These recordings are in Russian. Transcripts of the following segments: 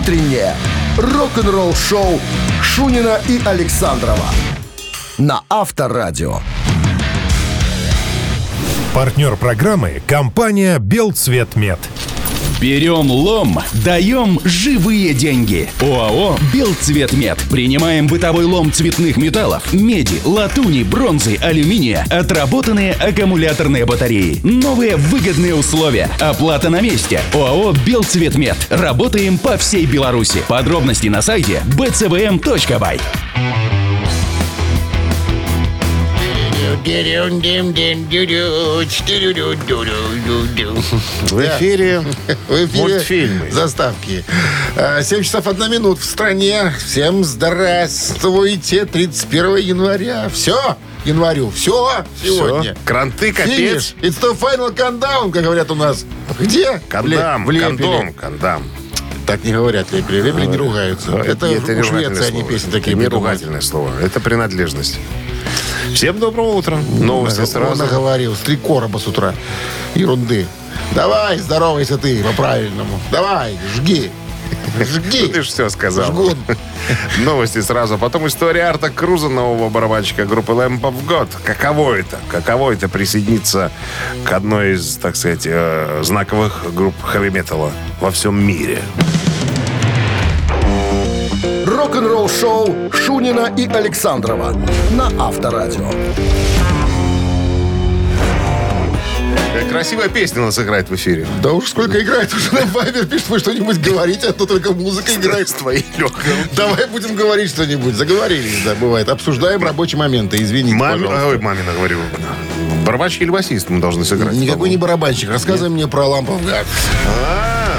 утреннее рок-н-ролл-шоу Шунина и Александрова на Авторадио. Партнер программы – компания «Белцветмет». Берем лом, даем живые деньги. ОАО «Белцветмет». Принимаем бытовой лом цветных металлов, меди, латуни, бронзы, алюминия, отработанные аккумуляторные батареи. Новые выгодные условия. Оплата на месте. ОАО «Белцветмет». Работаем по всей Беларуси. Подробности на сайте bcvm.by. В эфире, в эфире мультфильмы. заставки. А, 7 часов 1 минут в стране. Всем здравствуйте. 31 января. Все, январю. Все сегодня. Кранты, капец. Финиш. It's the final countdown, как говорят у нас. Где? Кандам, В в кандом, кандам. Так не говорят лепели. Лепели не ругаются. Это, не у Швеции они песни такие Это не ругательное слово. Это принадлежность. Всем доброго утра. Новости Он сразу. наговорил. С три короба с утра. Ерунды. Давай, здоровайся ты по-правильному. Давай, жги. Жги. Ты же все сказал. Жгун. Новости сразу. Потом история Арта Круза, нового барабанщика группы Lamp of God. Каково это? Каково это присоединиться к одной из, так сказать, э, знаковых групп хэви-металла во всем мире? Рок-н-ролл-шоу Шунина и Александрова на Авторадио. Красивая песня у нас играет в эфире. Да уж сколько играет, уже на Вайбер пишет, вы что-нибудь говорите, а то только музыка играет. Твои легкие. Давай будем говорить что-нибудь. Заговорились, да, бывает. Обсуждаем рабочие моменты, извините, Маме, пожалуйста. ой, мамина говорю. Барабанщик или басист мы должны сыграть? Никакой не барабанщик. Рассказывай мне про лампов. А,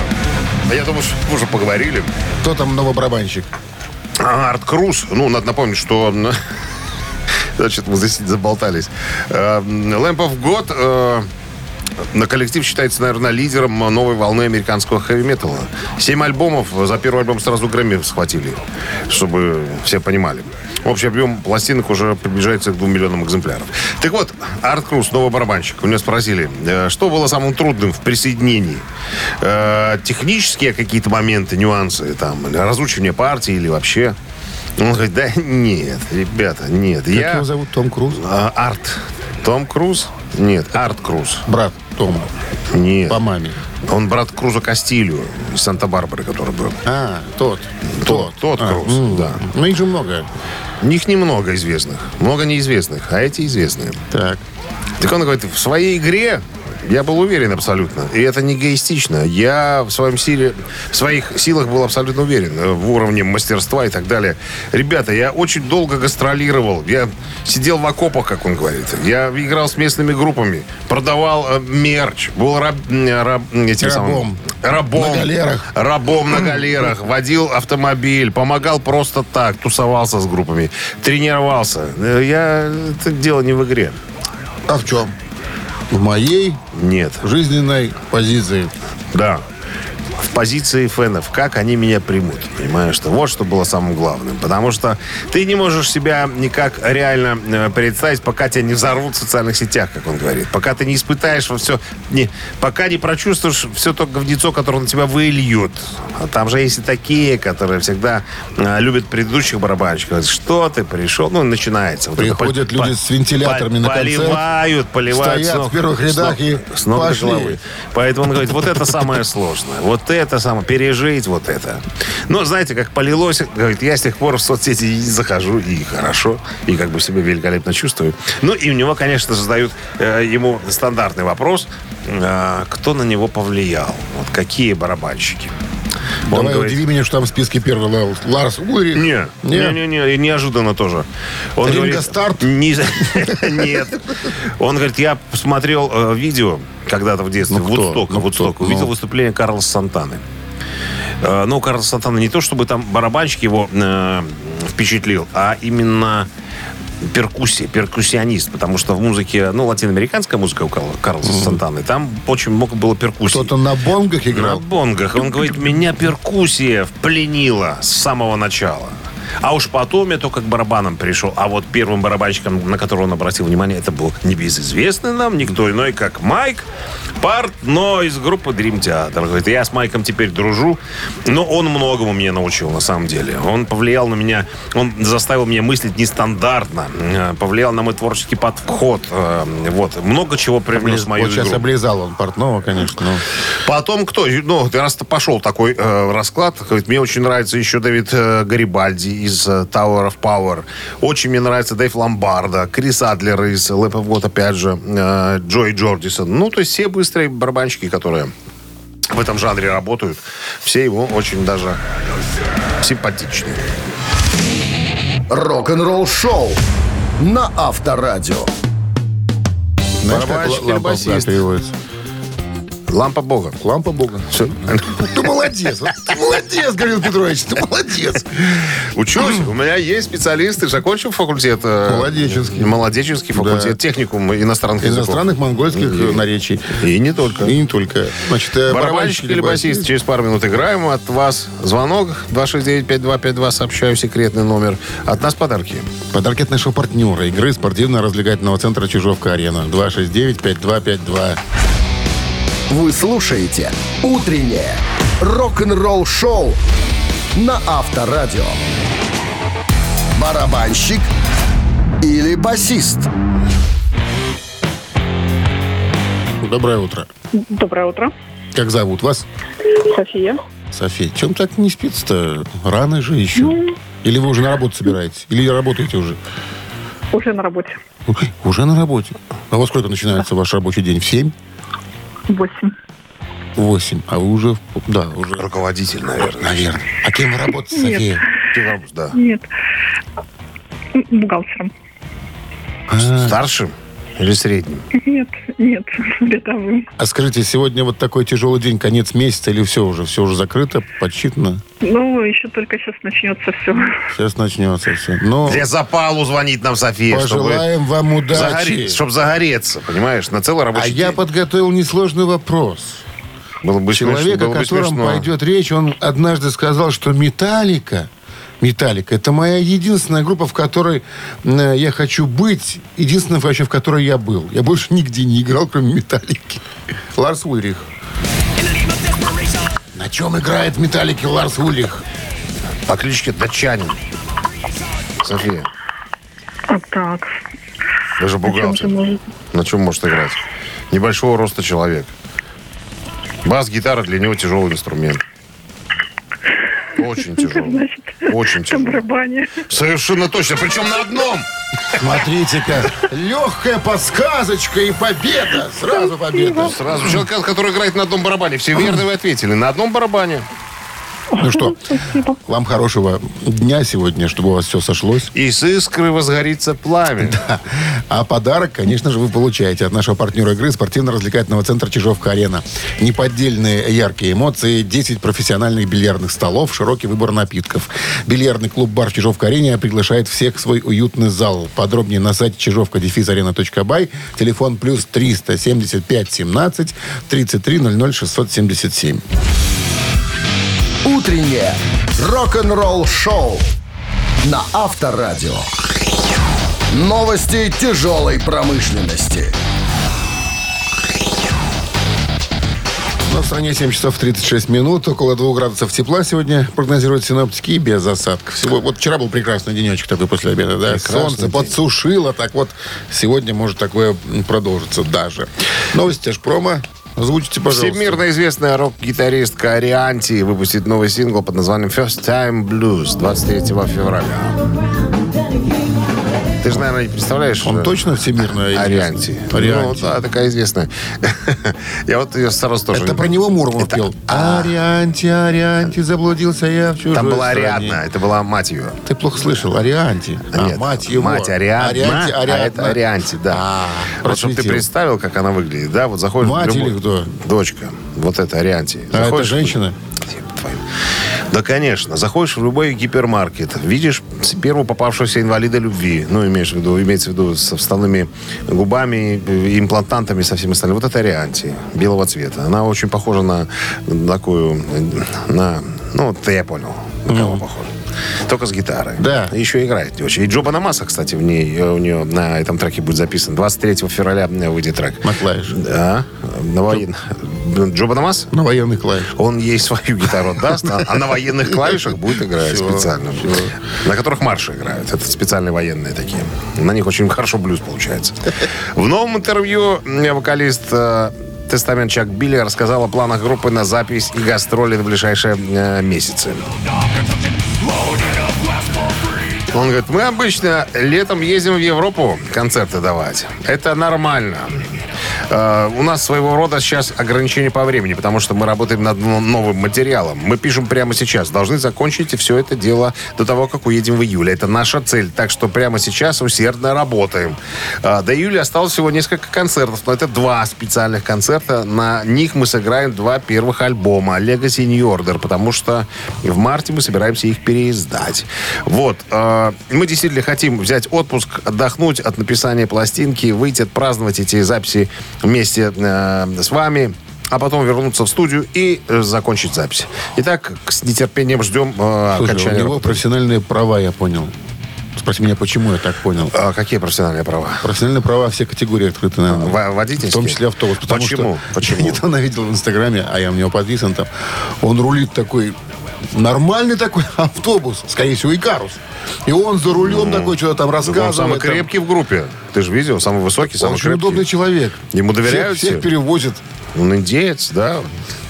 а я думаю, что мы уже поговорили. Кто там новый барабанщик? Арт Круз. Ну, надо напомнить, что... м, Значит, мы здесь заболтались. Э, Lamp of God... э, на коллектив считается, наверное, лидером новой волны американского хэви-металла. Семь альбомов. За первый альбом сразу Грэмми схватили, чтобы все понимали. Общий объем пластинок уже приближается к двум миллионам экземпляров. Так вот, Арт Круз, новый барабанщик. У меня спросили, э, что было самым трудным в присоединении? Э, Технические какие-то моменты, нюансы, там, разучивание партии или вообще? Он говорит, да нет, ребята, нет. Как я... его зовут? Том Круз? А, Арт. Том Круз? Нет, Арт Круз. Брат Тома. Нет. По маме. Он брат Круза Кастилью из Санта-Барбары, который был. А, тот. Тот, тот А, Круз, м. да. Ну, их же много. Них немного известных. Много неизвестных, а эти известные. Так. Так он говорит, в своей игре я был уверен абсолютно. И это не эгоистично. Я в своем силе, в своих силах был абсолютно уверен. э, В уровне мастерства и так далее. Ребята, я очень долго гастролировал. Я сидел в окопах, как он говорит. Я играл с местными группами. Продавал э, мерч. Был раб, э, раб- этим Рабом. самым- рабом. На галерах. Рабом на галерах. Водил автомобиль. Помогал просто так. Тусовался с группами. Тренировался. Я... Это дело не в игре. А в чем? В моей Нет. жизненной позиции. Да. В позиции фенов, как они меня примут. Понимаешь, что вот что было самым главным. Потому что ты не можешь себя никак реально э, представить, пока тебя не взорвут в социальных сетях, как он говорит. Пока ты не испытаешь во все, не, пока не прочувствуешь все то говнецо, которое на тебя выльют. А там же есть и такие, которые всегда э, любят предыдущих барабанщиков. Говорят, Что ты пришел? Ну, начинается. Вот это Приходят пол- люди с вентиляторами на концерт, Поливают, поливают. стоят с ног- в первых рядах и с ног до пошли. головы. Поэтому он говорит, вот это самое сложное. Вот это самое, пережить вот это. Но знаете, как полилось, говорит, я с тех пор в соцсети захожу, и хорошо, и как бы себя великолепно чувствую. Ну, и у него, конечно задают э, ему стандартный вопрос, э, кто на него повлиял, вот какие барабанщики. Он Давай говорит, удиви меня, что там в списке первый. Ларс Улрих. не, не, не, не, неожиданно тоже. Он Ринго говорит, Старт? не- Нет. Он говорит, я посмотрел э, видео когда-то в детстве, Ну, в кто? Вудстоке, Ну, Вудсток, кто? увидел Ну. выступление Карлоса Сантаны. Э, Ну, Карлос Сантана не то, чтобы там барабанщик его э, впечатлил, а именно перкуссия, перкуссионист, потому что в музыке, ну, латиноамериканская музыка у Карл- Карлоса Сантаны, там очень много было перкуссий. Кто-то на бонгах На играл. бонгах. Он говорит, меня перкуссия впленила с самого начала. А уж потом я только к барабанам пришел. А вот первым барабанщиком, на которого он обратил внимание, это был небезызвестный нам никто иной, как Майк Портной из группы Dream Theater. Говорит, я с Майком теперь дружу, но он многому мне научил, на самом деле. Он повлиял на меня, он заставил меня мыслить нестандартно, э, повлиял на мой творческий подход. э, Вот, много чего привнес в мою вот сейчас игру. облизал он портного, конечно. ну. Потом кто? Ну, раз пошел такой э, расклад, говорит, мне очень нравится еще Дэвид э, Гарибальди из э, Tower of Power. Очень мне нравится Дэйв Ломбарда, Крис Адлер из Lap of God, опять же, э, Джой Джордисон. Ну, то есть все быстрые барабанщики, которые в этом жанре работают, все его очень даже симпатичные. Рок-н-ролл шоу на Авторадио. Знаешь, как Барабанщик или басист? Лампа Бога. Лампа Бога. Всё. Ты молодец. Ты молодец, Гаврил Петрович. Ты молодец. Учусь. У меня есть специалисты. Закончил факультет. э, Молодеченский. Молодеченский факультет. Да. Техникум иностранных языков. Иностранных монгольских э, наречий. И не только. И не только. Значит, э, Барабанщик или басист? Через пару минут играем. От вас звонок 269-5252. Сообщаю секретный номер. От нас подарки. Подарки от нашего партнера игры спортивно-развлекательного центра Чижовка-Арена. 269-5252. Вы слушаете «Утреннее рок-н-ролл-шоу» на Авторадио. Барабанщик или басист? Доброе утро. Доброе утро. Как зовут вас? София. София. Чем так не спится-то? Рано же еще. Или вы уже на работу собираетесь? Или работаете уже? Уже на работе. Уже на работе. А во сколько начинается ваш рабочий день? В 7? Восемь. В 8. А вы уже... Да, уже... Руководитель, наверное. Наверное. А кем вы работаете, Нет. София? Ты, Да. Нет. Бухгалтером. А, Старшим или средним? Нет, нет, рядовым. а скажите, сегодня вот такой тяжелый день, конец месяца, или все уже? Все уже закрыто, подсчитано? Ну, еще только сейчас начнется все. Сейчас начнется все. Но Для запалу звонит нам София, чтобы, пожелаем вам удачи. загоре- чтобы загореться, понимаешь, на целый А рабочий я день. подготовил несложный вопрос. Было бы смешно, Человек, было о бы котором смешно. пойдет речь, он однажды сказал, что Металлика, Металлика, это моя единственная группа, в которой э, я хочу быть, единственная вообще, в которой я был. Я больше нигде не играл, кроме Металлики. Ларс Ульрих. На чем играет в Металлике Ларс Ульрих? По кличке Датчанин. София, А так. вы же О чем ты бухгалтер. можешь? На чем может играть? Небольшого роста человек. Бас-гитара для него тяжелый инструмент. Очень тяжелый. Значит, Очень на тяжелый. барабане. Совершенно точно. Причем на одном. Смотрите-ка, легкая подсказочка и победа. Сразу победа. Сразу человек, который играет на одном барабане. Все верно вы ответили. На одном барабане. Ну что, вам хорошего дня сегодня, чтобы у вас все сошлось. И с искры возгорится пламя. А подарок, конечно же, вы получаете от нашего партнера игры спортивно-развлекательного центра Чижовка-Арена. Неподдельные яркие эмоции, 10 профессиональных бильярдных столов, широкий выбор напитков. Бильярдный клуб-бар в Чижовка-Арене приглашает всех в свой уютный зал. Подробнее на сайте чижовка-арена.бай. Телефон плюс 375 17 33 00 677. «Утреннее рок-н-ролл-шоу» на Авторадио. Новости тяжелой промышленности. Но в стране 7 часов 36 минут, около 2 градусов тепла сегодня прогнозируют синоптики и без осадков. Всего, вот вчера был прекрасный денечек такой после обеда, да? Прекрасный Солнце день. подсушило, так вот сегодня может такое продолжиться даже. Новости Ашпрома. Озвучите, пожалуйста. Всемирно известная рок-гитаристка Арианти выпустит новый сингл под названием First Time Blues 23 февраля. Ты же, наверное, не представляешь... Он э, точно всемирно Арианти. Ну, да, такая известная. Я вот ее сразу тоже... Это про него Это- пел. А. Арианти, Арианти, заблудился я в чужой Там была. Ариадна, это была мать ее. Ты плохо слышал. Арианти. А, Нет, мать его. Мать Ариадна, а это Арианти, да. А, вот чтобы ты представил, как она выглядит, да, вот заходишь... в Мать или кто? Дочка. Вот это Арианти. А это женщина? Да, конечно. Заходишь в любой гипермаркет, видишь первого попавшегося инвалида любви, ну, имеешь в виду, имеется в виду со вставными губами, э, имплантантами, со всем остальным. Вот это Арианти, белого цвета. Она очень похожа на такую, э, на Ну, вот я понял, на кого похож. Только с гитарой. Да. Еще играет не очень. И Джо Банамаса, кстати, в ней, э, у нее на этом треке будет записан. 23 февраля выйдет трек. Маклавиш. Да. На воен- Джо Банамас? На военных клавиш. Он ей свою гитару даст, а а на военных клавишах будет играть специально. На которых марши играют. Это специальные военные такие. На них очень хорошо блюз получается. В новом интервью вокалист э, Тестамент Чак Билли рассказал о планах группы на запись и гастроли в ближайшие э, месяцы. Он говорит, мы обычно летом ездим в Европу концерты давать. Это нормально. Э, у нас своего рода сейчас ограничение по времени, потому что мы работаем над но- новым материалом. Мы пишем прямо сейчас. Должны закончить все это дело до того, как уедем в июле. Это наша цель. Так что прямо сейчас усердно работаем. Э, до июля осталось всего несколько концертов, но это два специальных концерта. На них мы сыграем два первых альбома Legacy New Order, потому что в марте мы собираемся их переиздать. Вот. э, Мы действительно хотим взять отпуск, отдохнуть от написания пластинки, выйти отпраздновать эти записи вместе э, с вами, а потом вернуться в студию и э, закончить запись. Итак, с нетерпением ждем э, Слушай, у окончания него работы. профессиональные права, я понял. Спроси меня, почему я так понял. А какие профессиональные права? Профессиональные права все категории открыты, наверное. Во- водительские? В том числе автобус. Потому Почему? Что Почему? Я недавно видел в Инстаграме, а я у него подписан там. Он рулит такой нормальный такой автобус, скорее всего, Икарус. И он за рулем такой что-то там Он рассказывает. самый там. крепкий в группе. Ты же видел, самый высокий, Он самый очень крепкий. удобный человек. Ему доверяют Всех, всех все? перевозит. Он индеец, да.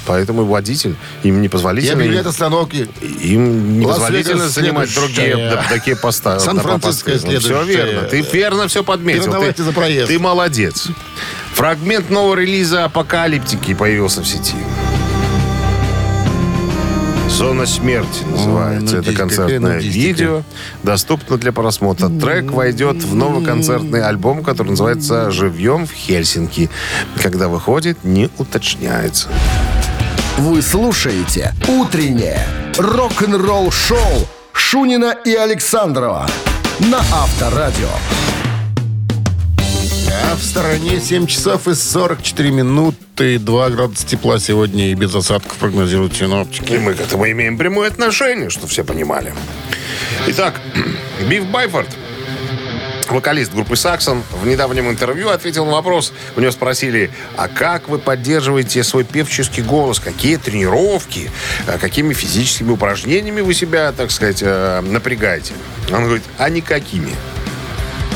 Поэтому водитель. Им И непозволительно... объявляет остановки. Им непозволительно Лас-Вегас занимать другие такие поста. Сан-Франциско Все следующая. верно. Ты верно все подметил. Ты, за проезд. ты молодец. Фрагмент нового релиза «Апокалиптики» появился в сети. «Зона смерти» называется. ну, Это концертное видео. Доступно для просмотра. Трек войдет в новый концертный альбом, который называется «Живьем в Хельсинки». Когда выходит, не уточняется. Вы слушаете «Утреннее рок-н-ролл-шоу» Шунина и Александрова на Авторадио. В стороне 7 часов и 44 минуты, 2 градуса тепла сегодня и без осадков прогнозируют синоптики. И мы к этому имеем прямое отношение, что все понимали. Итак, Биф Байфорд, вокалист группы «Саксон», в недавнем интервью ответил на вопрос. У него спросили, а как вы поддерживаете свой певческий голос? Какие тренировки? а Какими физическими упражнениями вы себя, так сказать, э, напрягаете? Он говорит, а никакими.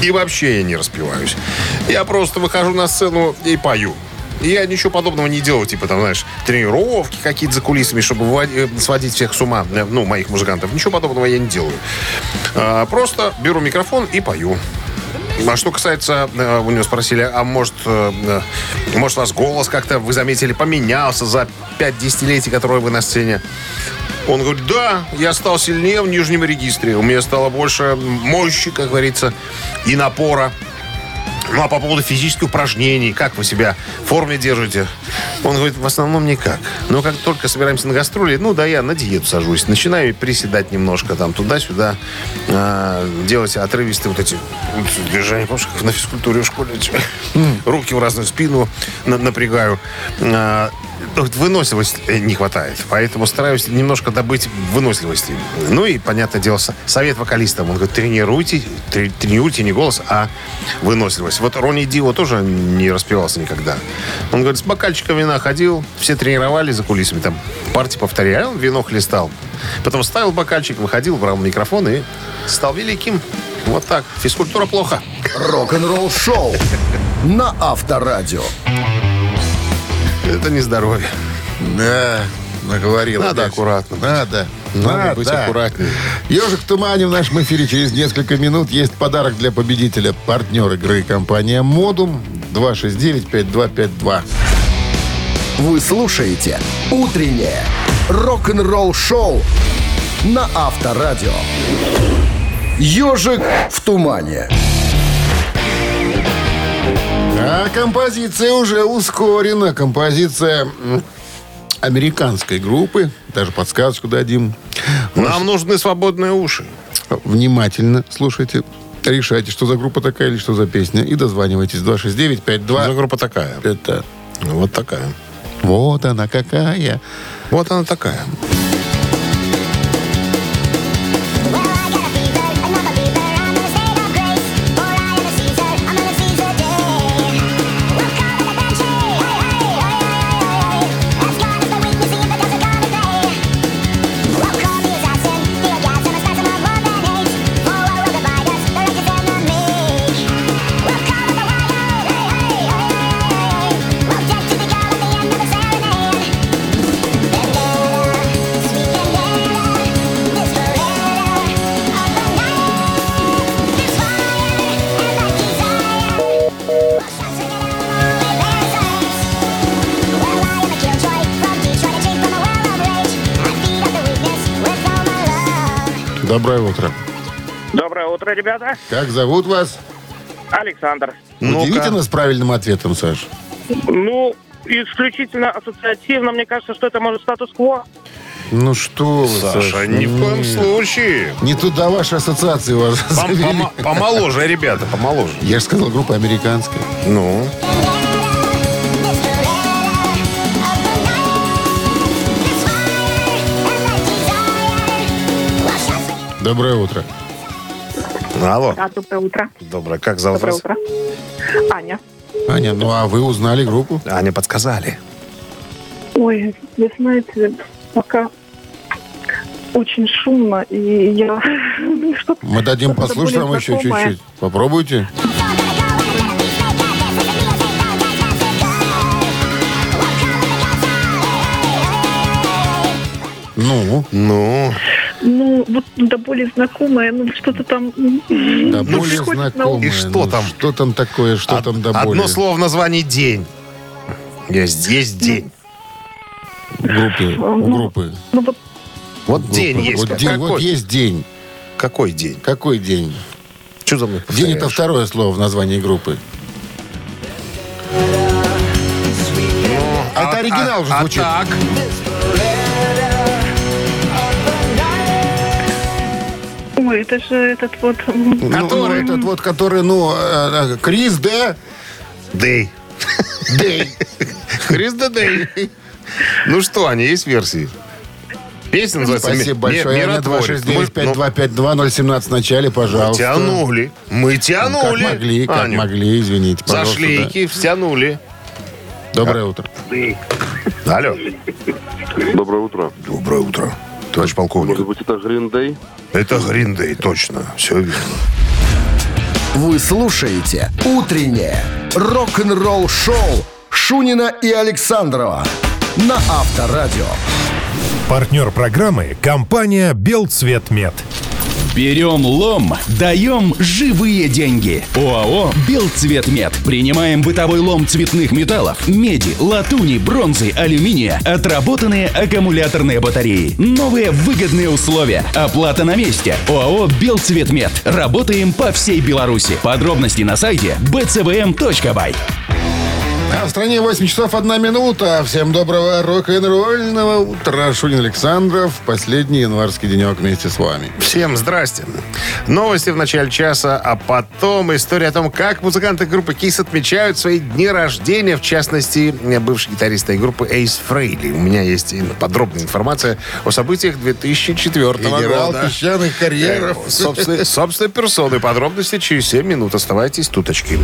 И вообще я не распеваюсь. Я просто выхожу на сцену и пою. Я ничего подобного не делаю, типа там, знаешь, тренировки какие-то за кулисами, чтобы э, сводить всех с ума, э, ну, моих музыкантов. Ничего подобного я не делаю. А, просто беру микрофон и пою. А что касается, э, у него спросили, а может, э, э, может, у вас голос как-то, вы заметили, поменялся за 5 десятилетий, которые вы на сцене? Он говорит, да, я стал сильнее в нижнем регистре. У меня стало больше мощи, как говорится, и напора. Ну, а по поводу физических упражнений, как вы себя в форме держите? Он говорит, в основном никак. Но как только собираемся на гастроли, ну, да, я на диету сажусь. Начинаю приседать немножко там туда-сюда, а, делать отрывистые вот эти движения. Помнишь, как на физкультуре в школе? Руки в разную спину на- напрягаю. Вот выносливости э, не хватает. Поэтому стараюсь немножко добыть выносливости. Ну и, понятное дело, со- совет вокалистам. Он говорит, тренируйте, тре- тренируйте не голос, а выносливость. Вот Ронни Дио тоже не распевался никогда. Он говорит, с бокальчиком вина ходил, все тренировали за кулисами, там партии повторяли, а он вино хлестал. Потом ставил бокальчик, выходил, брал микрофон и стал великим. Вот так. Физкультура плохо. Рок-н-ролл-шоу на Авторадио. Это не здоровье. Да, наговорил. Надо опять. аккуратно. Надо. Надо быть аккуратнее. Ежик в тумане в нашем эфире через несколько минут. Есть подарок для победителя. Партнер игры компания Модум 269-5252. Вы слушаете «Утреннее рок-н-ролл-шоу» на Авторадио. «Ежик в тумане». А композиция уже ускорена. Композиция американской группы. Даже подсказочку дадим. Нам нужны свободные уши. Внимательно слушайте. Решайте, что за группа такая или что за песня. И дозванивайтесь. 269-52. За группа такая. Это Вот такая. вот она какая. Вот она такая. Доброе утро. Доброе утро, ребята. Как зовут вас? Александр. Ну-ка. Удивите нас правильным ответом, Саш. Ну, исключительно ассоциативно, мне кажется, что это может статус-кво. Ну что вы, Саша, ни в коем Нет. случае. Не туда ваши ассоциации у вас Пом- завели. помо- Помоложе, ребята, помоложе. Я же сказал, группа американская. Ну, Доброе утро. алло. Да, доброе утро. Доброе. Как зовут Доброе вас? утро. Аня. Аня, ну а вы узнали группу? Аня, подсказали. Ой, вы знаете, пока очень шумно, и я... что-то- Мы дадим послушать вам еще чуть-чуть. Попробуйте. Ну, Ну, Ну, вот да более знакомое, ну что-то там... да ну, более приходит на ум. знакомое. И что Ну, там? Что там такое, что од- там до одно более? слово в названии «день». Есть, есть день. У группы, у Ну, группы. Ну вот Вот день Группы. есть. Вот, Как- день, какой? вот есть день. Какой день? Какой день? Что за мной День это повторяешь? второе слово в названии группы. Это оригинал уже а, звучит. А так? Ой, это же этот вот... Ну, ну, Который? этот вот, который, ну, э, э, Крис, да? Дэй. Дэй. Крис да Дэй. Ну что, они есть версии? Песня называется Спасибо «Ми- большое. «Миротворец». Мы- 269-5252-017 в начале, ну, пожалуйста. Тянули. Мы Как тянули. могли, как Аню. могли, извините, За пожалуйста. да. шлейки втянули. Доброе утро. Алло. Доброе утро. Доброе утро, товарищ полковник. Может быть, это Гриндей? Это Гриндей, точно. Все верно. Вы слушаете «Утреннее рок-н-ролл-шоу» Шунина и Александрова на Авторадио. Партнер программы – компания «Белцветмет». Берем лом, даем живые деньги. ОАО «Белцветмет». Принимаем бытовой лом цветных металлов, меди, латуни, бронзы, алюминия, отработанные аккумуляторные батареи. Новые выгодные условия. Оплата на месте. ОАО «Белцветмет». Работаем по всей Беларуси. Подробности на сайте bcvm.by. А в стране 8 часов 1 минута. Всем доброго рок-н-ролльного утра. Шунин Александров. Последний январский денек вместе с вами. Всем здрасте. Новости в начале часа, а потом история о том, как музыканты группы Kiss отмечают свои дни рождения, в частности, бывший гитарист этой группы Эйс Фрейли. У меня есть подробная информация о событиях 2004 Генерал года. песчаных карьеров. Э, Собственной, собственной персоной. Подробности через 7 минут. Оставайтесь туточки.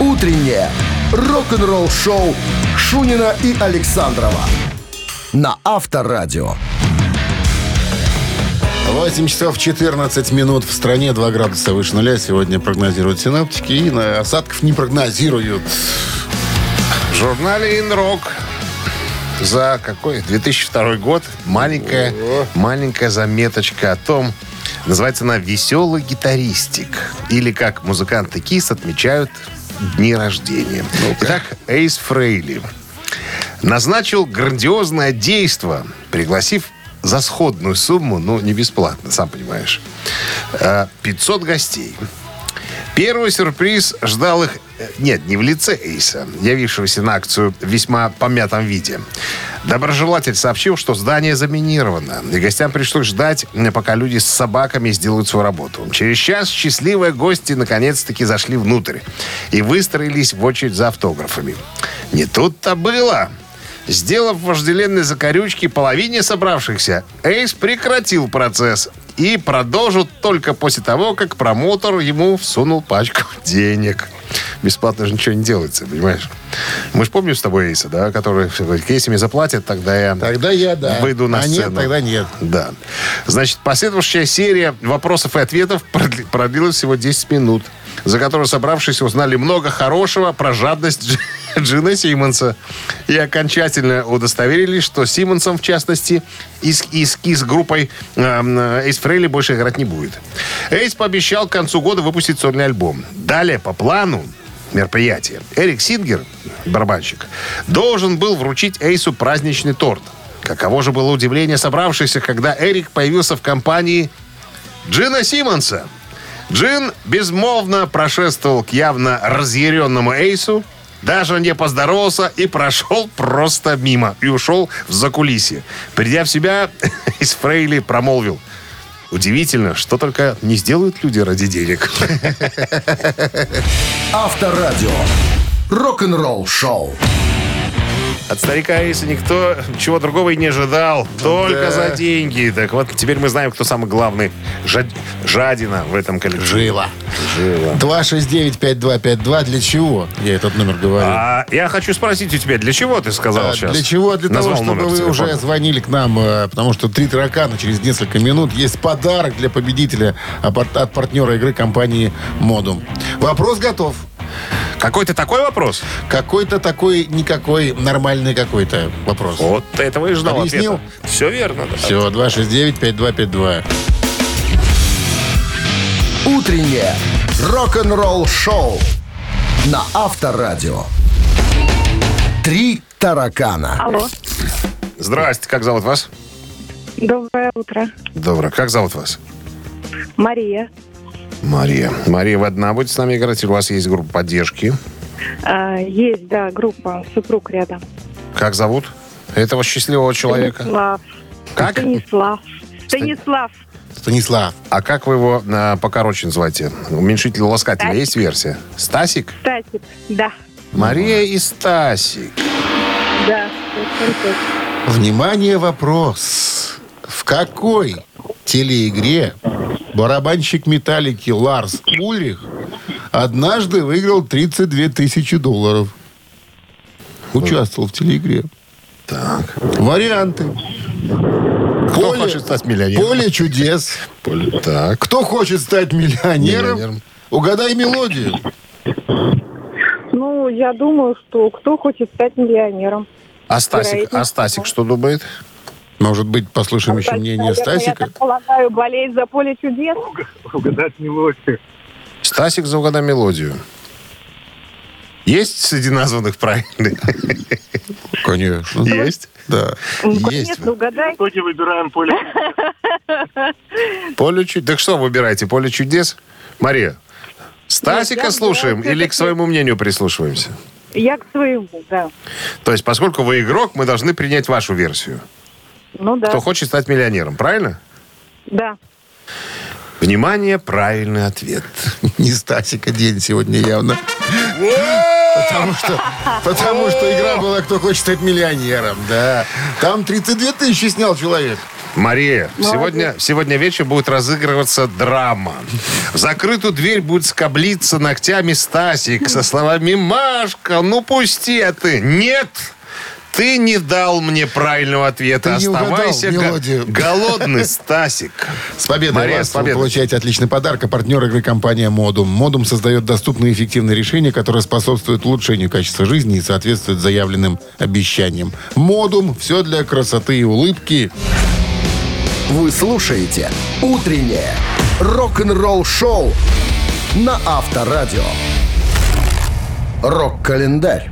Утреннее рок-н-ролл-шоу Шунина и Александрова на Авторадио. 8 часов 14 минут в стране, 2 градуса выше нуля. Сегодня прогнозируют синаптики и на осадков не прогнозируют. В журнале «Инрок» за какой? 2002 год маленькая, маленькая заметочка о том, называется она «Веселый гитаристик». Или как музыканты КИС отмечают дни рождения. Итак, Эйс Фрейли назначил грандиозное действо, пригласив за сходную сумму, ну, не бесплатно, сам понимаешь, э, 500 гостей. Первый сюрприз ждал их, э, нет, не в лице Эйса, явившегося на акцию в весьма помятом виде. Доброжелатель сообщил, что здание заминировано, и гостям пришлось ждать, э, пока люди с собаками сделают свою работу. Через час счастливые гости наконец-таки зашли внутрь и выстроились в очередь за автографами. Не тут-то было. Сделав вожделенные закорючки половине собравшихся, Эйс прекратил процесс и продолжил только после того, как промоутер ему всунул пачку денег. Бесплатно же ничего не делается, понимаешь? Мы же помним с тобой Эйса, да, который если мне заплатят, тогда я Тогда я, да. выйду на а сцену. нет, тогда нет. Да. Значит, последующая серия вопросов и ответов продли- продлилась всего 10 минут, за которую собравшиеся узнали много хорошего про жадность Джина Симмонса и окончательно удостоверились, что Симмонсом, в частности, и с, и с- и с группой эм, э, Эйс Фрейли больше играть не будет. Эйс пообещал к концу года выпустить сольный альбом. Далее, по плану, мероприятия. Эрик Сингер, барабанщик, должен был вручить Эйсу праздничный торт. Каково же было удивление собравшихся, когда Эрик появился в компании Джина Симмонса. Джин безмолвно прошествовал к явно разъяренному Эйсу, даже не поздоровался и прошел просто мимо и ушел в закулисье. Придя в себя, из Фрейли промолвил. Удивительно, что только не сделают люди ради денег. Авторадио. Рок-н-ролл шоу. От старика Эйса никто чего другого и не ожидал. Только да. за деньги. Так вот, теперь мы знаем, кто самый главный жад- жадина в этом коллективе. Жила. Жила. 269-5252. Для чего? Я этот номер говорю. А я хочу спросить у тебя, для чего ты сказал А, сейчас? Для чего? Для Назвал того, чтобы вы телефона. уже звонили к нам, э, потому что «Три таракана» через несколько минут есть подарок для победителя пар- от партнера игры компании «Модум». Вопрос готов. Какой-то такой вопрос? Какой-то такой, никакой, нормальный какой-то вопрос. Вот этого и ждал Объяснил? ответа. Все верно. да. Все, 269-5252. Утреннее рок-н-ролл шоу на Авторадио. Три таракана. Алло. Здрасте, как зовут вас? Доброе утро. Доброе. Как зовут вас? Мария. Мария. Мария, вы одна будете с нами играть? Или у вас есть группа поддержки? А, есть, да, группа, супруг рядом. Как зовут этого счастливого человека? Станислав. Как? Станислав. Станислав. Станислав. А как вы его э, покороче называете? Уменьшитель ласкателя Стасик. есть версия? Стасик? Стасик. Да. Мария и Стасик. Да. Внимание, вопрос. В какой телеигре барабанщик металлики Ларс Ульрих однажды выиграл 32 тысячи долларов? Участвовал в телеигре. Так. Варианты. Кто хочет стать миллионером? Поле чудес. Поле. Так. Кто хочет стать миллионером? Миллионером. Угадай мелодию. Ну, я думаю, что кто хочет стать миллионером. А Стасик, а Стасик что думает? Может быть, послушаем еще мнение наверное, Я Стасика? так полагаю, болеет за поле чудес. Стасик за угадай мелодию. Есть среди названных правильных? Конечно. Есть? Да. Ну, Есть. конечно, угадай. Поле чудес. Так что выбираете? Поле чудес? Мария, Стасика слушаем или к своему мнению прислушиваемся? Я к своему, да. То есть, поскольку вы игрок, мы должны принять вашу версию. Ну да. Кто хочет стать миллионером, правильно? Да. Внимание, правильный ответ. Не Стасика день сегодня явно. Потому что, потому что игра была «Кто хочет стать миллионером», да. Там 32 тысячи снял человек. Мария, сегодня, сегодня вечером будет разыгрываться драма. В закрытую дверь будет скоблиться ногтями Стасик со словами «Машка, ну пусти, а ты». Нет! Ты не дал мне правильного ответа. Ты не угадал Оставайся го- мелодию. голодный, Стасик. С победой Мария, вас! с Вы победой. получаете отличный подарок. А партнер игры компания «Модум». «Модум» создает доступные и эффективные решения, которые способствуют улучшению качества жизни и соответствуют заявленным обещаниям. «Модум» – все для красоты и улыбки. Вы слушаете «Утреннее рок-н-ролл шоу» на Авторадио. Рок-календарь.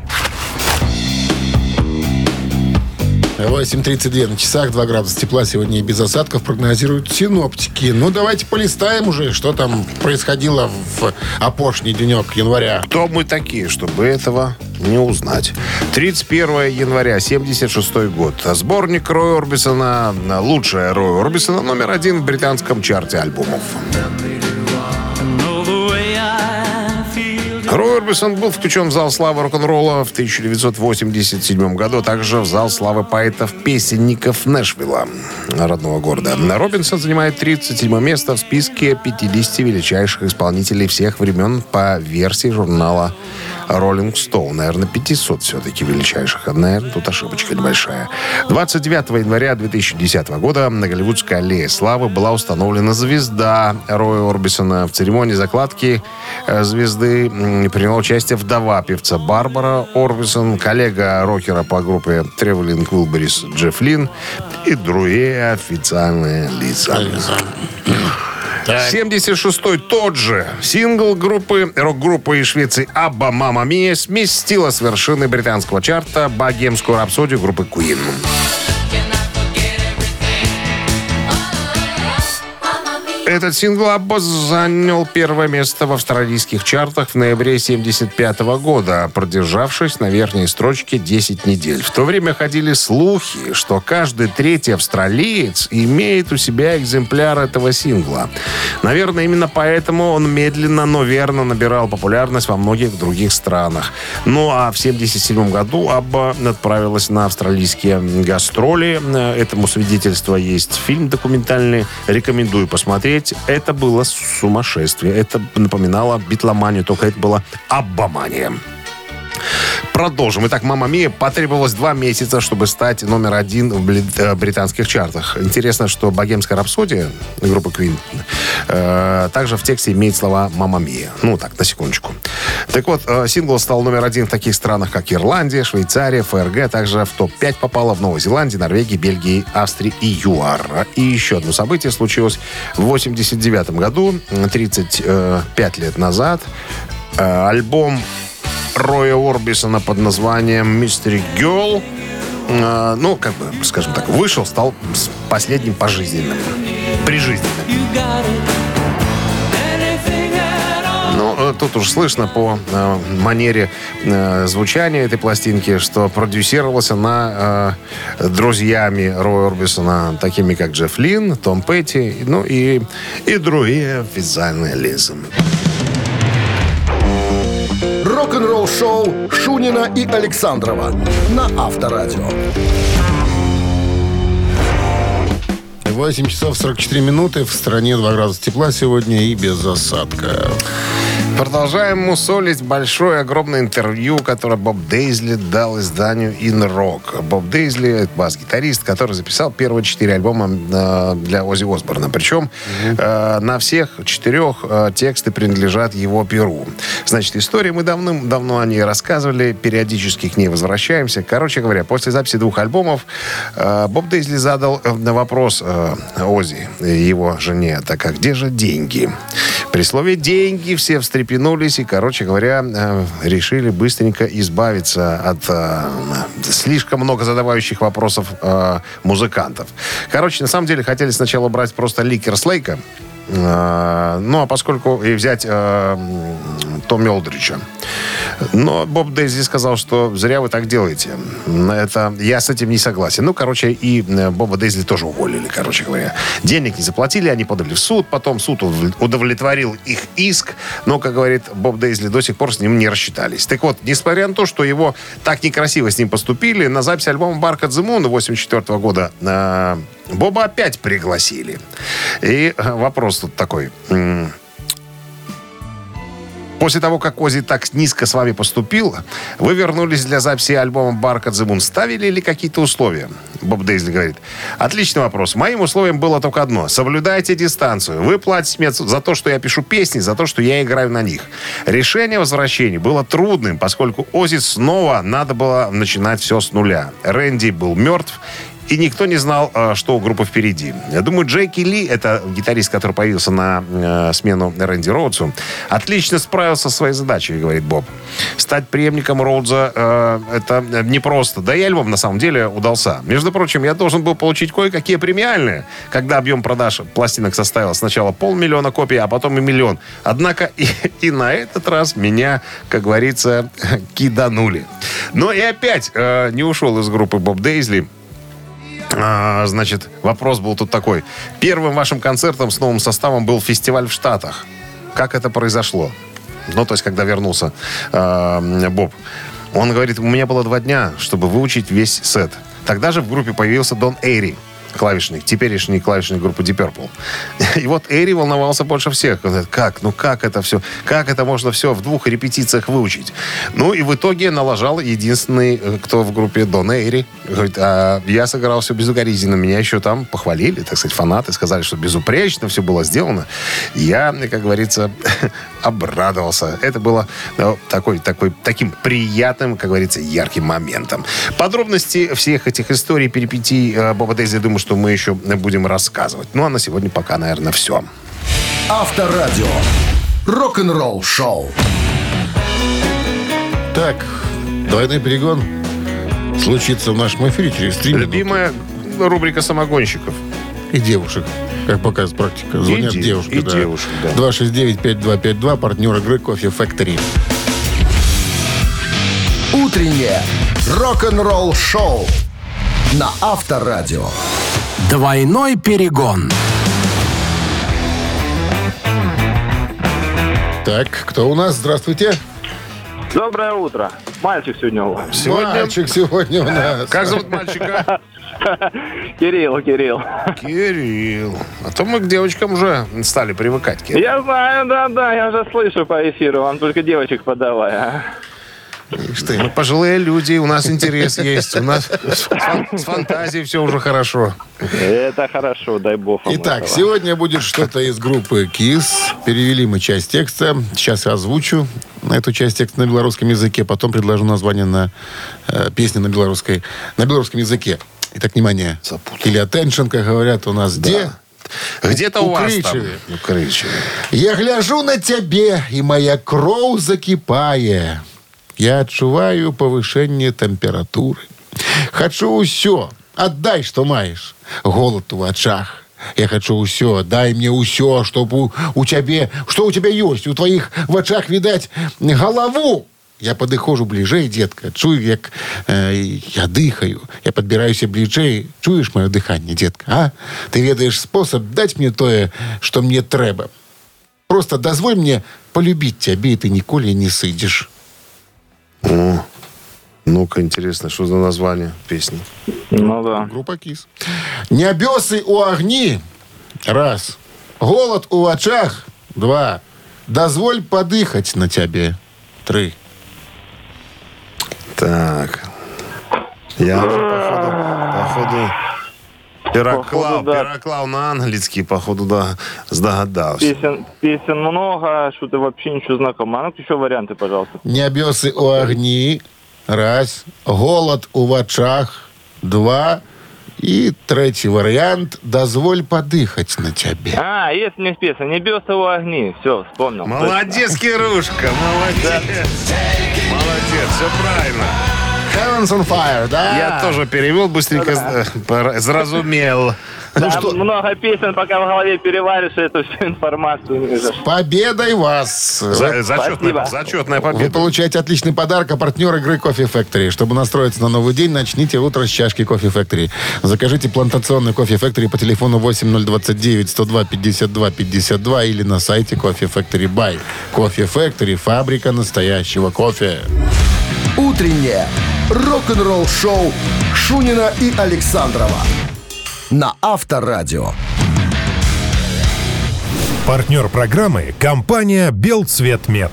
8.32 на часах, 2 градуса тепла сегодня и без осадков прогнозируют синоптики. Ну, давайте полистаем уже, что там происходило в опошний денек января. Кто мы такие, чтобы этого не узнать? 31 января, 76 год. Сборник Роя Орбисона, лучшая Роя Орбисона, номер один в британском чарте альбомов. Орбисон был включен в зал славы рок-н-ролла в 1987 году, также в зал славы поэтов-песенников Нэшвилла, родного города. Робинсон занимает 37 место в списке 50 величайших исполнителей всех времен по версии журнала Rolling Stone. Наверное, 500 все-таки величайших. Наверное, тут ошибочка небольшая. 29 января 2010 года на Голливудской аллее славы была установлена звезда Роя Орбисона. В церемонии закладки э, звезды приняла участие вдова певца Барбара Орбисон, коллега рокера по группе Traveling Wilburys Джефф Лин и другие официальные лица. 76-й тот же сингл группы, рок-группы из Швеции «Абба Мама Мия» сместила с вершины британского чарта богемскую рапсодию группы Queen. Этот сингл Абба занял первое место в австралийских чартах в ноябре 75 года, продержавшись на верхней строчке 10 недель. В то время ходили слухи, что каждый третий австралиец имеет у себя экземпляр этого сингла. Наверное, именно поэтому он медленно, но верно набирал популярность во многих других странах. Ну а в 77 году Абба отправилась на австралийские гастроли. Этому свидетельство есть фильм документальный. Рекомендую посмотреть. Это было сумасшествие. Это напоминало битломанию, только это было аббамания. Продолжим. Итак, «Мама Мия» потребовалось два месяца, чтобы стать номер один в э, британских чартах. Интересно, что «Богемская рапсодия» группы Queen э, также в тексте имеет слова «Мама Мия». Ну, так, на секундочку. Так вот, э, сингл стал номер один в таких странах, как Ирландия, Швейцария, ФРГ. Также в топ-5 попало в Новой Зеландии, Норвегии, Бельгии, Австрии и ЮАР. И еще одно событие случилось в 89 году, 35 лет назад. Э, Альбом Роя Орбисона под названием «Mystery Girl». Э, ну, как бы, скажем так, вышел, стал последним пожизненным. Прижизненным. Ну, э, тут уж слышно по э, манере э, звучания этой пластинки, что продюсировалась она э, друзьями Роя Орбисона, такими как Джефф Лин, Том Петти, ну и, и другие официальные лица. Рок-н-ролл-шоу Шунина и Александрова на Авторадио. 8 часов 44 минуты. В стране 2 градуса тепла сегодня и без осадка. Продолжаем мусолить большое, огромное интервью, которое Боб Дейзли дал изданию In Rock. Боб Дейзли — бас-гитарист, который записал первые четыре альбома э, для Ози Осборна. Причем э, на всех четырех э, тексты принадлежат его перу. Значит, история, мы давным-давно о ней рассказывали, периодически к ней возвращаемся. Короче говоря, после записи двух альбомов э, Боб Дейзли задал э, вопрос э, Ози, его жене, так а где же деньги? При слове «деньги» все встрепенулись и, короче говоря, э, решили быстренько избавиться от э, слишком много задавающих вопросов э, музыкантов. Короче, на самом деле хотели сначала брать просто Ликер Слейка, ну, а поскольку и взять э, Томми Олдрича. Но Боб Дейзи сказал, что зря вы так делаете. Это, я с этим не согласен. Ну, короче, и э, Боба Дейзи тоже уволили, короче говоря. Денег не заплатили, они подали в суд. Потом суд удов- удовлетворил их иск. Но, как говорит Боб Дейзли, до сих пор с ним не рассчитались. Так вот, несмотря на то, что его так некрасиво с ним поступили, на запись альбома Барка Дзимуна 84 года э, Боба опять пригласили. И э, вопрос тут такой. После того, как Ози так низко с вами поступил, вы вернулись для записи альбома Барка Дзимун. Ставили ли какие-то условия? Боб Дейзли говорит. Отличный вопрос. Моим условием было только одно. Соблюдайте дистанцию. Вы платите мне за то, что я пишу песни, за то, что я играю на них. Решение возвращения было трудным, поскольку Ози снова надо было начинать все с нуля. Рэнди был мертв, и никто не знал, э, что у группы впереди. Я думаю, Джеки Ли, это гитарист, который появился на э, смену Рэнди Роудсу, отлично справился со своей задачей, говорит Боб. Стать преемником Роудза э, это непросто. Да и альбом на самом деле удался. Между прочим, я должен был получить кое-какие премиальные, когда объем продаж пластинок составил сначала полмиллиона копий, а потом и миллион. Однако и, и на этот раз меня, как говорится, киданули. Но и опять э, не ушел из группы Боб Дейзли. А, значит, вопрос был тут такой. Первым вашим концертом с новым составом был фестиваль в Штатах. Как это произошло? Ну, то есть, когда вернулся э, Боб. Он говорит, у меня было два дня, чтобы выучить весь сет. Тогда же в группе появился Дон Эйри, клавишник, теперешний клавишник группы Deep Purple. И вот Эри волновался больше всех. Он говорит, как, ну как это все, как это можно все в двух репетициях выучить? Ну и в итоге налажал единственный, э, кто в группе Дон Эри. Говорит, а я сыграл все безукоризненно. Меня еще там похвалили, так сказать, фанаты сказали, что безупречно все было сделано. Я, как говорится, обрадовался. Это было э, такой, такой, таким приятным, как говорится, ярким моментом. Подробности всех этих историй, перипетий э, Боба Дейзи, я думаю, что мы еще будем рассказывать. Ну, а на сегодня пока, наверное, все. Авторадио. Рок-н-ролл шоу. Так, двойной перегон случится в нашем эфире через три минуты. Любимая рубрика самогонщиков. и девушек. Как показывает практика. Звонят де- девушки. и да. девушек, да. 269-5252, партнер игры Кофе Factory. Утреннее рок-н-ролл-шоу на Авторадио. Двойной перегон. Так, кто у нас? Здравствуйте. Доброе утро. Мальчик сегодня у вас. Сегодня... Мальчик сегодня у нас. Как зовут мальчика? Кирилл, Кирилл. Кирилл. А то мы к девочкам уже стали привыкать. Кирилл. Я знаю, да-да, я уже слышу по эфиру, вам только девочек подавай. а. Ишь ты. Мы пожилые люди, у нас интерес есть. У нас с фан- с фантазией все уже хорошо. Это хорошо, дай бог Итак, этого. сегодня будет что-то из группы KISS. Перевели мы часть текста. Сейчас я озвучу на эту часть текста на белорусском языке. Потом предложу название на э, песни на белорусской, на белорусском языке. Итак, внимание. Или attention, как говорят у нас. Где? Где-то у вас там. Я гляжу на тебе, и моя кроў закіпае. Я адчуваю павышэнне тэмпературы. Хачу ўсё, аддай, што маеш. Голад у вачах. Я хочу ўсё, дай мне ўсё, чтоб у, у цябе, што у тебя ёсць, у тваіх вачах відаць галаву. Я падыходжу бліжэй, детка. Чую, як э, я дыхаю. Я падбіраюся бліжэй. Чуеш маё дыханне, детка, а? Ты ведаеш спосаб даць мне тое, што мне трэба. Просто дозволь мне полюбить тебя, и ты ніколі не сыдзеш. О, ну-ка, интересно, что за название песни? Ну да. Группа КИС. Нябёсы у агні. Раз. Голод у вачах. Два. Дозволь подыхать на тебе. Три. Так. Я уже, походу, походу, переклав, Походу, да. переклав на английский, походу, да, здогадався. Песен, песен много, что-то вообще ничего знакомого. А ну еще варианты, пожалуйста. Нябёсы у агні. Раз. Голод у вачах. Два. І третій варіант. Дозволь подыхать на тебе. А, есть мне песня «Небеса у огни». Все, вспомнил. Молодец, Кирушка, молодец. Молодец, все правильно. Heavens on fire, да? Я тоже перевел, быстренько э, зразумел. Там что- много песен, пока в голове переваришь эту всю информацию. Победой вас! За- зачетная, Спасибо. зачетная Вы победа. получаете отличный подарок, а партнер игры Кофе Factory. Чтобы настроиться на новый день, начните утро с чашки Кофе Factory. Закажите плантационный Кофе Factory по телефону 8029 102 52 52 или на сайте Кофе Factory Buy. Кофе Factory – фабрика настоящего кофе. Утреннее рок-н-ролл-шоу Шунина и Александрова на Авторадио. Партнер программы – компания «Белцветмет».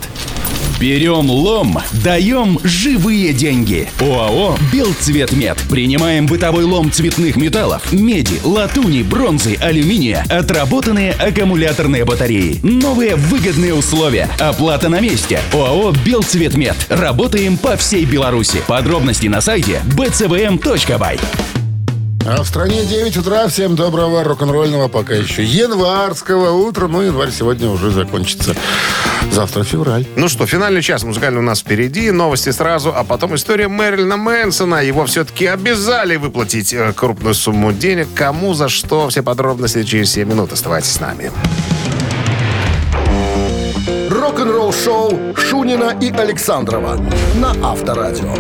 Берем лом, даем живые деньги. ОАО «Белцветмет». Принимаем бытовой лом цветных металлов, меди, латуни, бронзы, алюминия, отработанные аккумуляторные батареи. Новые выгодные условия. Оплата на месте. ОАО «Белцветмет». Работаем по всей Беларуси. Подробности на сайте bcvm.by. А в стране 9 утра. Всем доброго рок-н-ролльного пока еще январского утра. Ну, январь сегодня уже закончится. Завтра февраль. Ну что, финальный час музыкальный у нас впереди. Новости сразу, а потом история Мэрилина Мэнсона. Его все-таки обязали выплатить э, крупную сумму денег. Кому, за что, все подробности через 7 минут. Оставайтесь с нами. Рок-н-ролл-шоу Шунина и Александрова на Авторадио.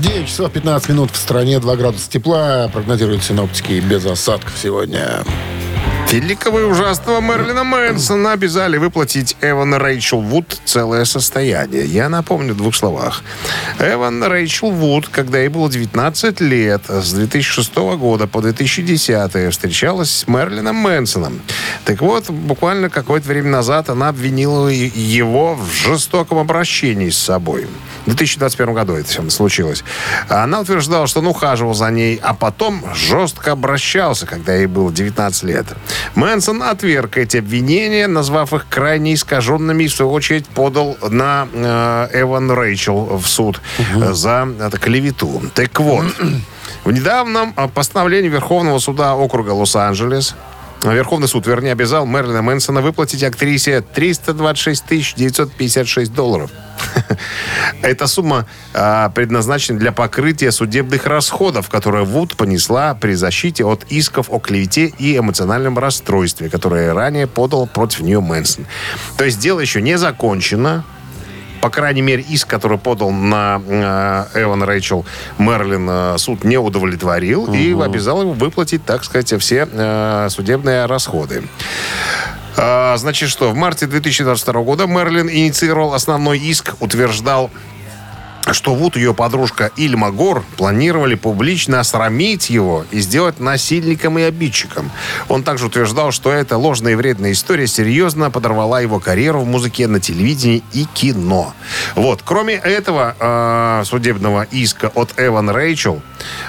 Девять часов 15 минут в стране, 2 градуса тепла. Прогнозируют синоптики без осадков сегодня. Великого и ужасного Мерлина Мэнсона обязали выплатить Эван Рэйчел Вуд целое состояние. Я напомню в двух словах. Эван Рэйчел Вуд, когда ей было 19 лет, с 2006 года по 2010 встречалась с Мерлином Мэнсоном. Так вот, буквально какое-то время назад она обвинила его в жестоком обращении с собой. В 2021 году это все случилось. Она утверждала, что он ухаживал за ней, а потом жестко обращался, когда ей было 19 лет. Мэнсон отверг эти обвинения, назвав их крайне искаженными и, в свою очередь, подал на э, Эван Рэйчел в суд э, за это, клевету. Так вот, в недавнем э, постановлении Верховного суда округа Лос-Анджелес Верховный суд, вернее, обязал Мерлина Мэнсона выплатить актрисе 326 956 долларов. Эта сумма а, предназначена для покрытия судебных расходов, которые Вуд понесла при защите от исков о клевете и эмоциональном расстройстве, которые ранее подал против нее Мэнсон. То есть дело еще не закончено, по крайней мере, иск, который подал на э, Эван Рэйчел Мерлин, э, суд не удовлетворил и обязал его выплатить, так сказать, все э, судебные расходы. А, Значит, что в марте 2022 года Мерлин инициировал основной иск, утверждал, что и ее подружка Ильма Гор планировали публично осрамить его и сделать насильником и обидчиком. Он также утверждал, что эта ложная и вредная история серьезно подорвала его карьеру в музыке, на телевидении и кино. Вот. Кроме этого э, судебного иска от Эван Рэйчел,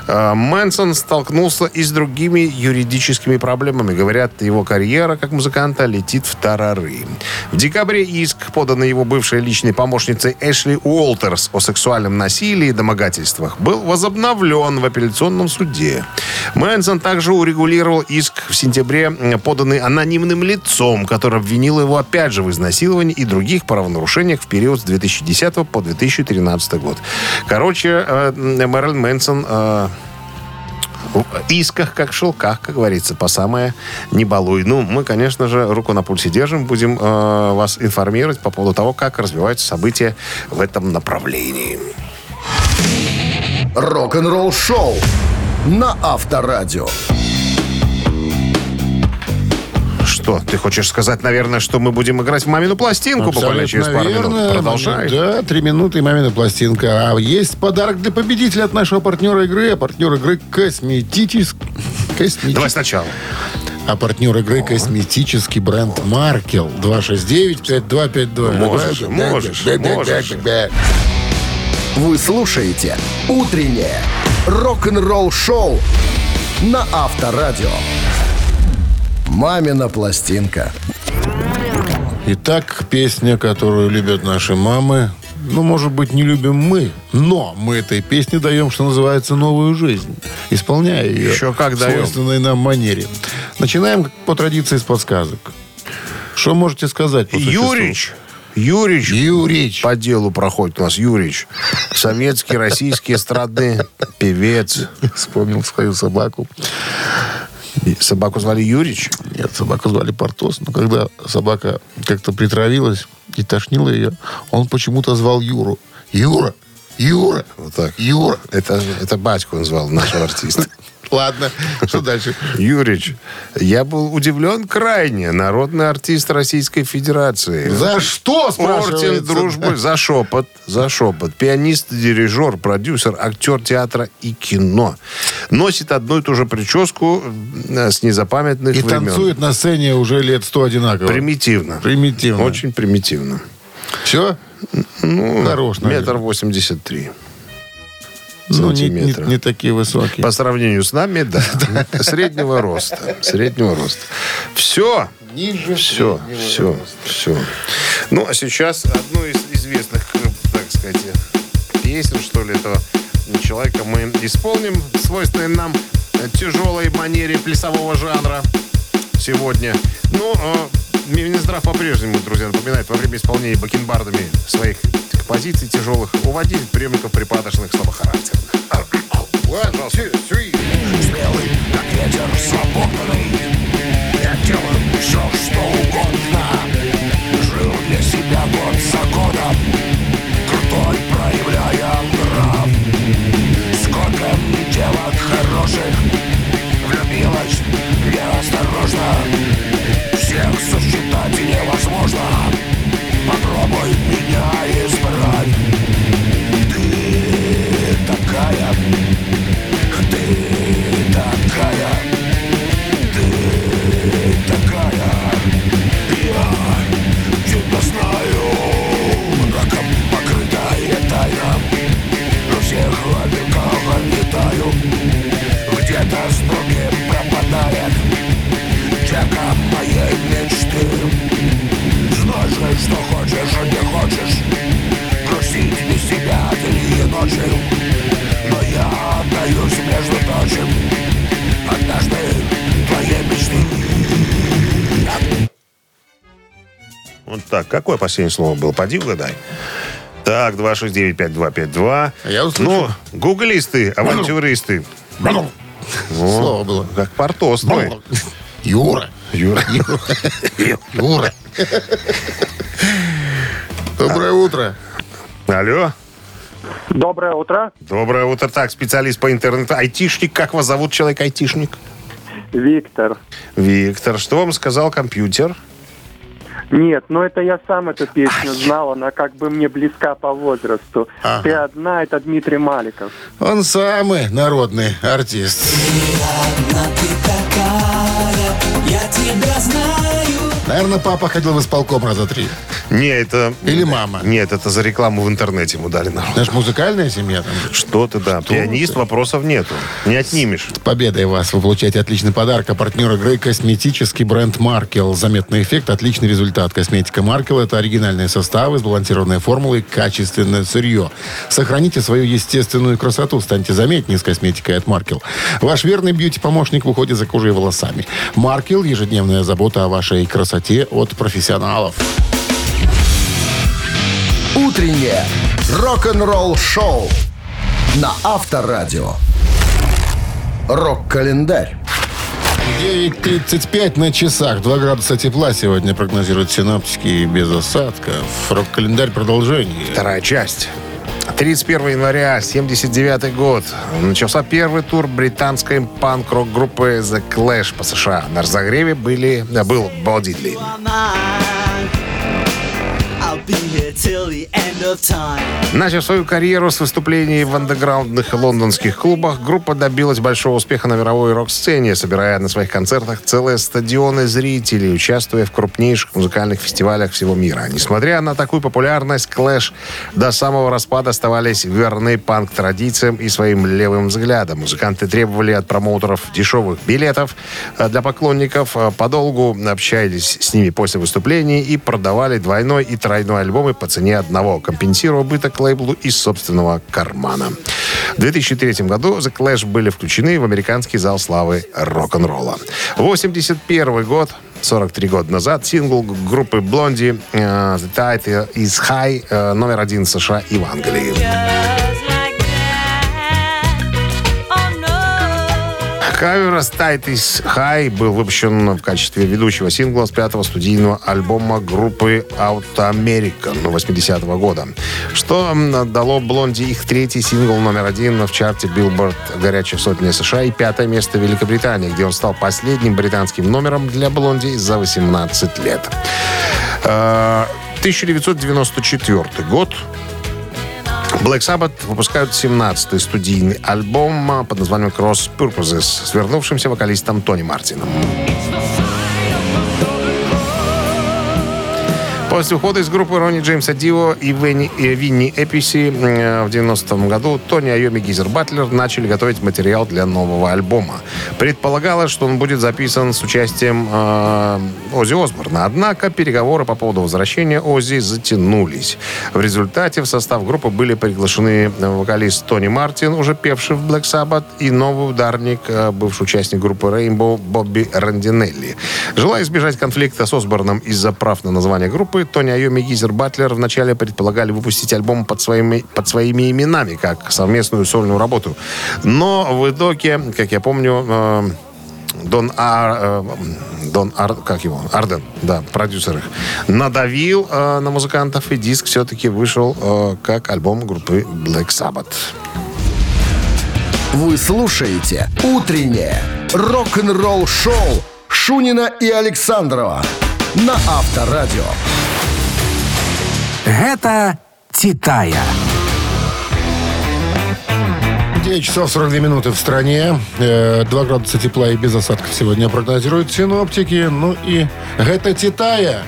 э, Мэнсон столкнулся и с другими юридическими проблемами. Говорят, его карьера как музыканта летит в тарары. В декабре иск, поданный его бывшей личной помощницей Эшли Уолтерс о сексуальном насилии и домогательствах, был возобновлен в апелляционном суде. Мэнсон также урегулировал иск в сентябре, поданный анонимным лицом, который обвинил его опять же в изнасиловании и других правонарушениях в период с 2010 по 2013 год. Короче, э, Мэрилин Мэнсон э, исках, как шелках, как говорится, по самое не балуй. Ну, мы, конечно же, руку на пульсе держим, будем э, вас информировать по поводу того, как развиваются события в этом направлении. Рок-н-ролл шоу на Авторадио. Что, ты хочешь сказать, наверное, что мы будем играть в мамину пластинку буквально через пару минут? верно. Продолжай. Да, три минуты и мамина пластинка. А есть подарок для победителя от нашего партнера игры. А партнер игры косметический... Давай сначала. А партнер игры косметический бренд Маркел 269-5252. Можешь, можешь, можешь. Вы слушаете «Утреннее рок-н-ролл-шоу» на Авторадио. «Мамина пластинка». Итак, песня, которую любят наши мамы. Ну, может быть, не любим мы, но мы этой песне даем, что называется, новую жизнь, исполняя ее Еще как в свойственной нам манере. Начинаем по традиции с подсказок. Что можете сказать? по? Юрич. Юрич. Юрич. По делу проходит у нас Юрич. Советский, российский эстрадный певец. Вспомнил свою собаку. И Собаку звали Юрич. Нет, собаку звали Портос. Но когда собака как-то притравилась и тошнила ее, он почему-то звал Юру. Юра! Юра! Вот так. Юра! Это, это батьку он звал, нашего артиста. Ладно, что дальше? Юрич, я был удивлен крайне. Народный артист Российской Федерации. За что, Орден дружбы за шепот, за шепот. Пианист, дирижер, продюсер, актер театра и кино. Носит одну и ту же прическу э, с незапамятных И времен. танцует на сцене уже лет сто одинаково. Примитивно. Примитивно. Очень примитивно. Все? Ну, Хорош, наверное. метр восемьдесят три. Ну, не, не- сантиметра. не такие высокие. По сравнению с нами, да. Среднего роста. Среднего роста. Все. Ниже Все, все, все. Ну, а сейчас одну из известных, так сказать, песен, что ли, этого человека мы исполним в свойственной нам тяжелой манере плясового жанра сегодня. Ну, э, Минздрав по-прежнему, друзья, напоминает, во время исполнения бакенбардами своих композиций тяжелых уводить приемников припадочных слабохарактерных. One, неосторожно Всех сосчитать невозможно Так, какое последнее слово было? Поди угадай. Так, 269-5252. А я услышал. Ну, гуглисты, авантюристы. Слово было. Как Портос. Юра. Юра. Юра. Доброе утро. Алло. Доброе утро. Доброе утро. Так, специалист по интернету. Айтишник. Как вас зовут, человек-айтишник? Виктор. Виктор. Что вам сказал компьютер? Нет, ну это я сам эту песню знал, она как бы мне близка по возрасту. Ага. Ты одна, это Дмитрий Маликов. Он самый народный артист. Наверное, папа ходил в исполком раза три. Не, это... Или мама. Нет, это за рекламу в интернете ему дали народ. Знаешь, музыкальная семья там. Что ты, да. Пианист, ты? вопросов нету. Не отнимешь. С победой вас! Вы получаете отличный подарок. А партнер игры – косметический бренд «Маркел». Заметный эффект, отличный результат. Косметика «Маркел» – это оригинальные составы, сбалансированные формулы, качественное сырье. Сохраните свою естественную красоту. Станьте заметнее с косметикой от «Маркел». Ваш верный бьюти-помощник выходит за кожей и волосами. «Маркел» – ежедневная забота о вашей красоте от профессионалов. Утреннее рок-н-ролл-шоу на Авторадио. Рок-календарь. 9.35 на часах. 2 градуса тепла сегодня прогнозируют синаптики без осадков. Рок-календарь продолжение. Вторая часть. 31 января 79 год. Начался первый тур британской панк-рок группы The Clash по США. На разогреве были, был Бо Дидли. Начав свою карьеру с выступлений в андеграундных лондонских клубах, группа добилась большого успеха на мировой рок-сцене, собирая на своих концертах целые стадионы зрителей, участвуя в крупнейших музыкальных фестивалях всего мира. Несмотря на такую популярность, Clash до самого распада оставались верны панк-традициям и своим левым взглядам. Музыканты требовали от промоутеров дешевых билетов э, для поклонников, э, подолгу общались с ними после выступлений и продавали двойной и тройной альбомы по цене одного, компенсируя убыток лейблу из собственного кармана. В 2003 году The Clash были включены в американский зал славы рок-н-ролла. 81 год 43 года назад сингл группы Blondie э, «The Tide is High» э, номер один США и в Англии. «Tide is High» был выпущен в качестве ведущего сингла с пятого студийного альбома группы Auto American 80-го года, что дало Блонди их третий сингл номер один в чарте Billboard «Горячая сотня США» и пятое место в Великобритании, где он стал последним британским номером для Блонди за 18 лет. Э, 1994 год. Black Sabbath выпускают 17-й студийный альбом под названием Cross Purposes с вернувшимся вокалистом Тони Мартином. После ухода из группы Ронни Джеймса Дио и Венни- э, Винни Эписи э, в 90-м году Тони Айоми Гизер Батлер начали готовить материал для нового альбома. Предполагалось, что он будет записан с участием э, Оззи Осборна. Однако переговоры по поводу возвращения Оззи затянулись. В результате в состав группы были приглашены вокалист Тони Мартин, уже певший в Black Sabbath, и новый ударник, э, бывший участник группы Rainbow Бобби Рандинелли. Желая избежать конфликта с Осборном из-за прав на название группы, Тони Айоми и Гизер Батлер вначале предполагали выпустить альбом под своими, под своими именами, как совместную сольную работу. Но в итоге, как я помню, э, Дон Ар... э, Дон Ар... Как его? Арден, да, продюсер их. Надавил э, на музыкантов, и диск все-таки вышел э, как альбом группы Black Sabbath. Вы слушаете «Утреннее рок-н-ролл-шоу» Шунина и Александрова на Авторадио. Гэта Титая. 9 часов 42 минуты в стране. Э, 2 градуса тепла и без осадков сегодня прогнозируют синоптики. Ну и это Титая.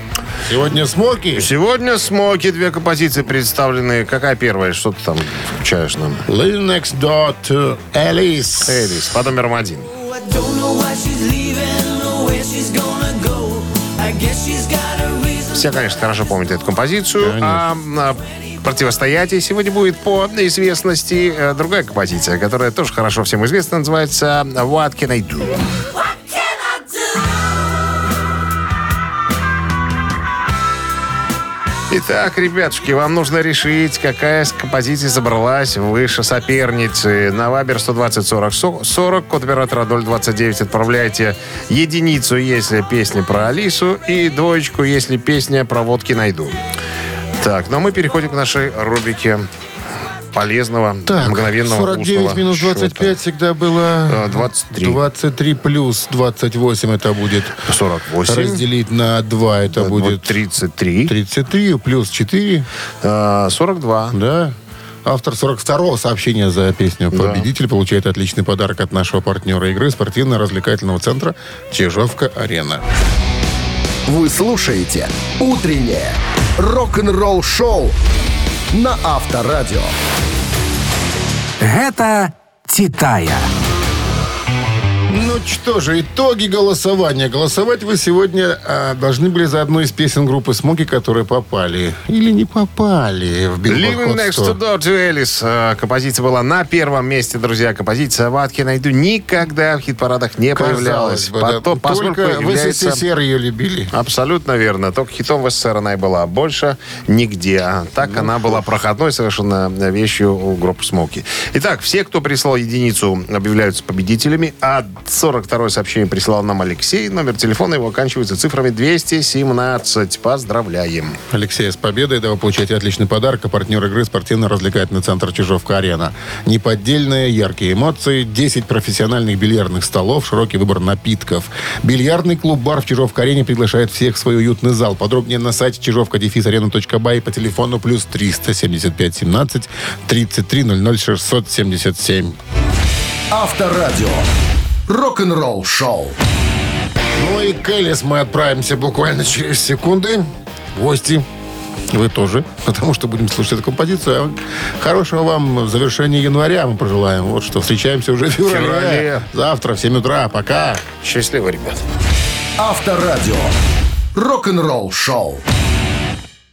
Сегодня смоки. Сегодня смоки, две композиции представлены. Какая первая? Что ты там включаешь нам? Live next door to Alice. Элис, под номером один. Все, конечно, хорошо помнят эту композицию. А, а, противостоять ей сегодня будет по известности э, другая композиция, которая тоже хорошо всем известна, называется «What Can I Do?». Итак, ребятушки, вам нужно решить, какая из композиций забралась выше соперницы. На Вабер 120 40 40, код оператора 029 отправляйте единицу, если песня про Алису, и двоечку, если песня про водки найду. Так, но мы переходим к нашей рубрике полезного, Так, мгновенного 49 вкусного минус счета. 25 всегда было... Э, 23. 23 плюс 28 это будет... 48. Разделить на 2 это Вот будет... 33. 33 плюс 4, Э, 42. да? Автор 42-го сообщения за песню Да. «Победитель» получает отличный подарок от нашего партнера игры спортивно-развлекательного центра «Чижовка-Арена». Вы слушаете «Утреннее рок-н-ролл-шоу» на Авторадио. Гэта «Титая». Ну что же, итоги голосования. Голосовать вы сегодня а, должны были за одну из песен группы «Смоки», которые попали. Или не попали в Living Next 100. to Door to Alice. Э, Композиция была на первом месте, друзья. Композиция «Ватки найду» никогда в хит-парадах не появлялась. Казалось бы, да. Потом- поскольку Только в является- СССР ее любили. Абсолютно верно. Только хитом в СССР она и была. Больше нигде. А Так Ну, она была проходной совершенно вещью у группы Смоки. Итак, все, кто прислал единицу, объявляются победителями. А 42-е сообщение прислал нам Алексей. Номер телефона его оканчивается цифрами 217. Поздравляем. Алексей, с победой. Да, вы получаете отличный подарок. А партнер игры спортивно-развлекательный центр «Чижовка-Арена». Неподдельные яркие эмоции, 10 профессиональных бильярдных столов, широкий выбор напитков. Бильярдный клуб-бар в Чижовка-Арене приглашает всех в свой уютный зал. Подробнее на сайте чижовка-арена.бай по телефону плюс 375 17 33 00 677. Авторадио. Рок-н-ролл-шоу. Ну и к Элис мы отправимся буквально через секунды. Гости. Вы тоже, потому что будем слушать эту композицию. А Хорошего вам завершения января мы пожелаем. Вот что, встречаемся уже в феврале. феврале. Завтра в 7 утра. Пока. Счастливо, ребят. Авторадио. Рок-н-ролл-шоу.